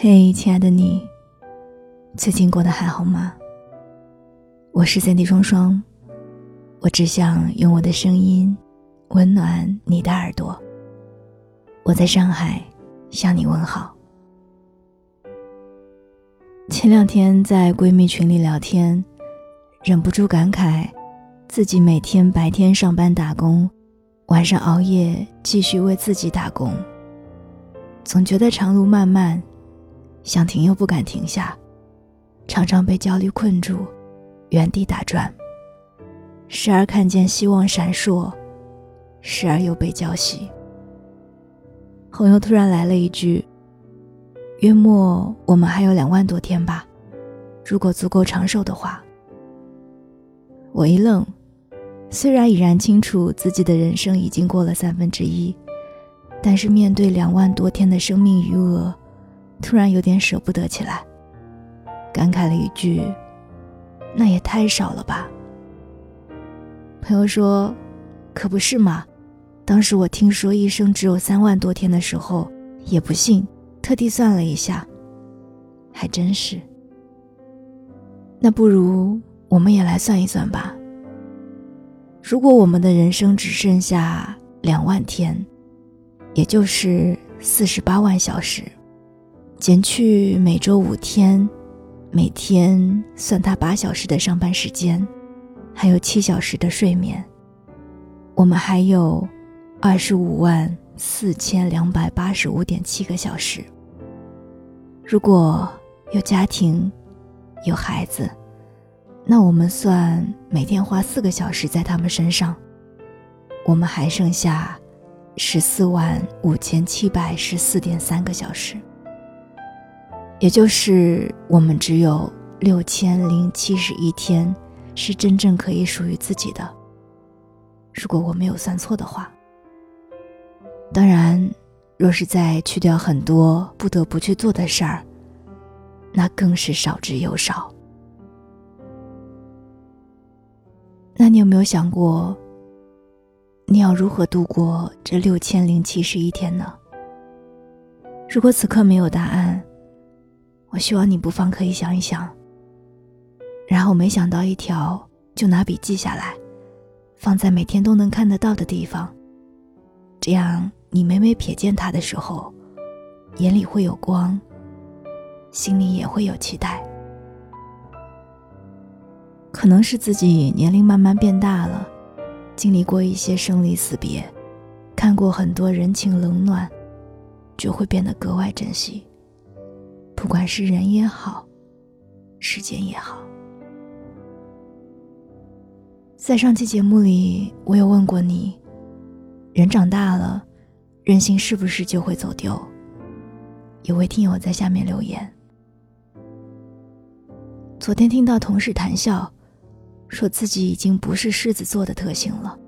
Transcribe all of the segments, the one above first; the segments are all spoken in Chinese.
嘿，亲爱的你，最近过得还好吗？我是三 D 双双，我只想用我的声音温暖你的耳朵。我在上海向你问好。前两天在闺蜜群里聊天，忍不住感慨，自己每天白天上班打工，晚上熬夜继续为自己打工，总觉得长路漫漫。想停又不敢停下，常常被焦虑困住，原地打转。时而看见希望闪烁，时而又被浇熄。朋友突然来了一句：“月末我们还有两万多天吧，如果足够长寿的话。”我一愣，虽然已然清楚自己的人生已经过了三分之一，但是面对两万多天的生命余额。突然有点舍不得起来，感慨了一句：“那也太少了吧。”朋友说：“可不是嘛，当时我听说一生只有三万多天的时候，也不信，特地算了一下，还真是。那不如我们也来算一算吧。如果我们的人生只剩下两万天，也就是四十八万小时。”减去每周五天，每天算他八小时的上班时间，还有七小时的睡眠，我们还有二十五万四千两百八十五点七个小时。如果有家庭，有孩子，那我们算每天花四个小时在他们身上，我们还剩下十四万五千七百十四点三个小时。也就是我们只有六千零七十一天，是真正可以属于自己的。如果我没有算错的话，当然，若是再去掉很多不得不去做的事儿，那更是少之又少。那你有没有想过，你要如何度过这六千零七十一天呢？如果此刻没有答案，我希望你不妨可以想一想，然后没想到一条就拿笔记下来，放在每天都能看得到的地方。这样你每每瞥见它的时候，眼里会有光，心里也会有期待。可能是自己年龄慢慢变大了，经历过一些生离死别，看过很多人情冷暖，就会变得格外珍惜。不管是人也好，时间也好，在上期节目里，我有问过你：人长大了，任性是不是就会走丢？有位听友在下面留言。昨天听到同事谈笑，说自己已经不是狮子座的特性了，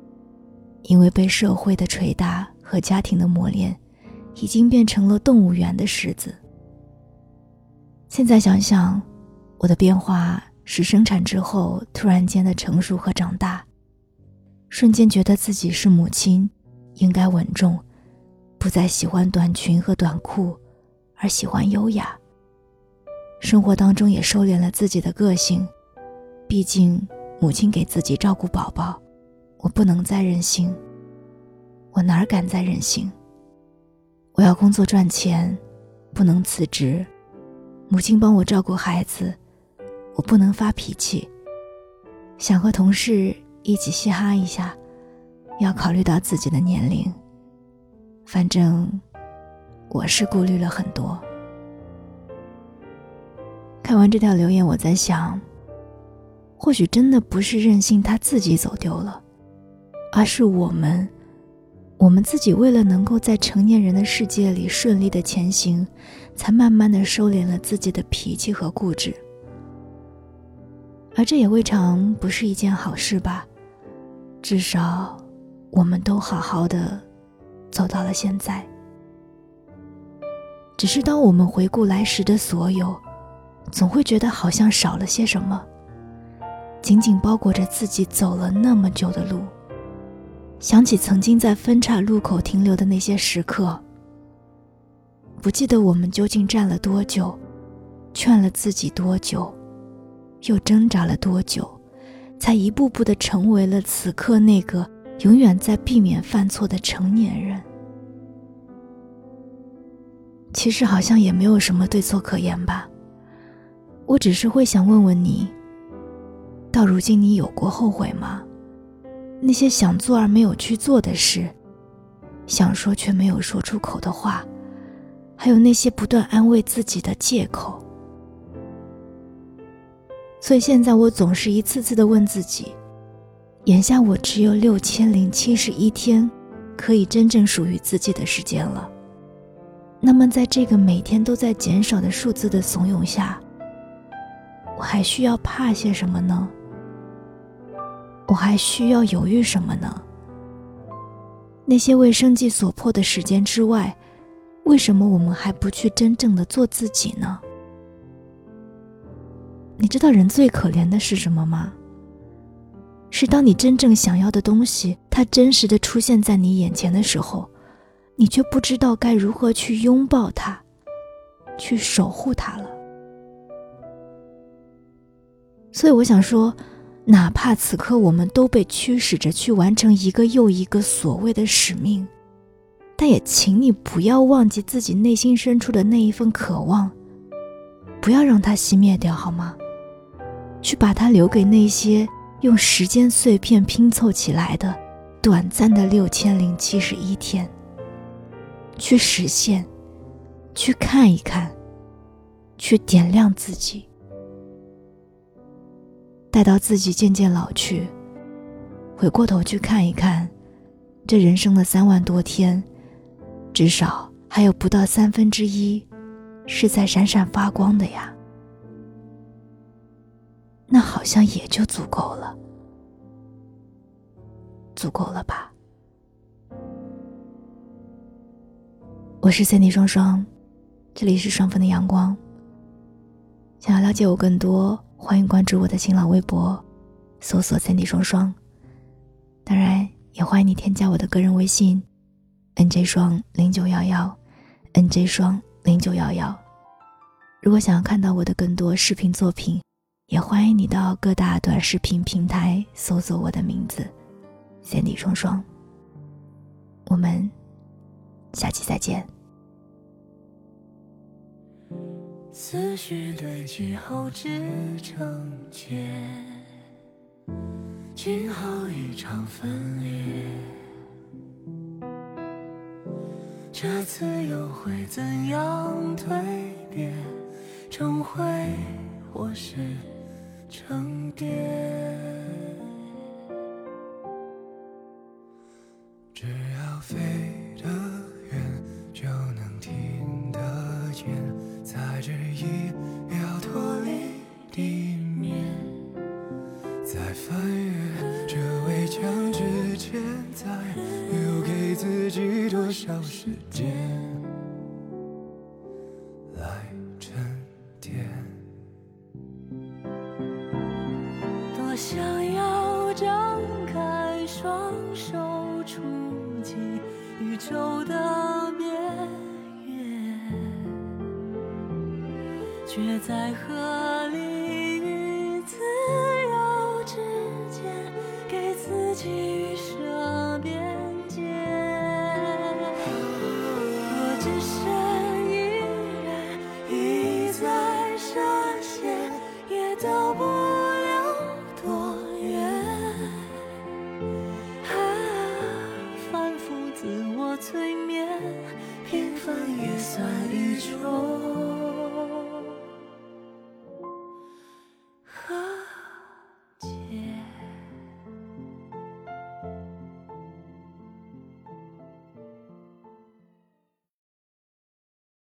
因为被社会的捶打和家庭的磨练，已经变成了动物园的狮子。现在想想，我的变化是生产之后突然间的成熟和长大，瞬间觉得自己是母亲，应该稳重，不再喜欢短裙和短裤，而喜欢优雅。生活当中也收敛了自己的个性，毕竟母亲给自己照顾宝宝，我不能再任性。我哪敢再任性？我要工作赚钱，不能辞职。母亲帮我照顾孩子，我不能发脾气。想和同事一起嘻哈一下，要考虑到自己的年龄。反正我是顾虑了很多。看完这条留言，我在想，或许真的不是任性他自己走丢了，而是我们。我们自己为了能够在成年人的世界里顺利的前行，才慢慢的收敛了自己的脾气和固执，而这也未尝不是一件好事吧。至少，我们都好好的走到了现在。只是当我们回顾来时的所有，总会觉得好像少了些什么，紧紧包裹着自己走了那么久的路。想起曾经在分岔路口停留的那些时刻，不记得我们究竟站了多久，劝了自己多久，又挣扎了多久，才一步步的成为了此刻那个永远在避免犯错的成年人。其实好像也没有什么对错可言吧。我只是会想问问你，到如今你有过后悔吗？那些想做而没有去做的事，想说却没有说出口的话。还有那些不断安慰自己的借口，所以现在我总是一次次的问自己：眼下我只有六千零七十一天，可以真正属于自己的时间了。那么，在这个每天都在减少的数字的怂恿下，我还需要怕些什么呢？我还需要犹豫什么呢？那些为生计所迫的时间之外。为什么我们还不去真正的做自己呢？你知道人最可怜的是什么吗？是当你真正想要的东西，它真实的出现在你眼前的时候，你却不知道该如何去拥抱它，去守护它了。所以我想说，哪怕此刻我们都被驱使着去完成一个又一个所谓的使命。但也请你不要忘记自己内心深处的那一份渴望，不要让它熄灭掉，好吗？去把它留给那些用时间碎片拼凑起来的短暂的六千零七十一天。去实现，去看一看，去点亮自己。待到自己渐渐老去，回过头去看一看，这人生的三万多天。至少还有不到三分之一，是在闪闪发光的呀。那好像也就足够了，足够了吧？我是 Cindy 双双，这里是双份的阳光。想要了解我更多，欢迎关注我的新浪微博，搜索三 D 双双。当然，也欢迎你添加我的个人微信。N J 双零九幺幺，N J 双零九幺幺。如果想要看到我的更多视频作品，也欢迎你到各大短视频平台搜索我的名字三 D 双双。我们下期再见。思绪堆积后织成茧，今后一场分裂。这次又会怎样蜕变？重回或是成蝶？只要飞地面在翻越这围墙之前再留给自己多少时间来沉淀多想要张开双手触及宇宙的边缘却在和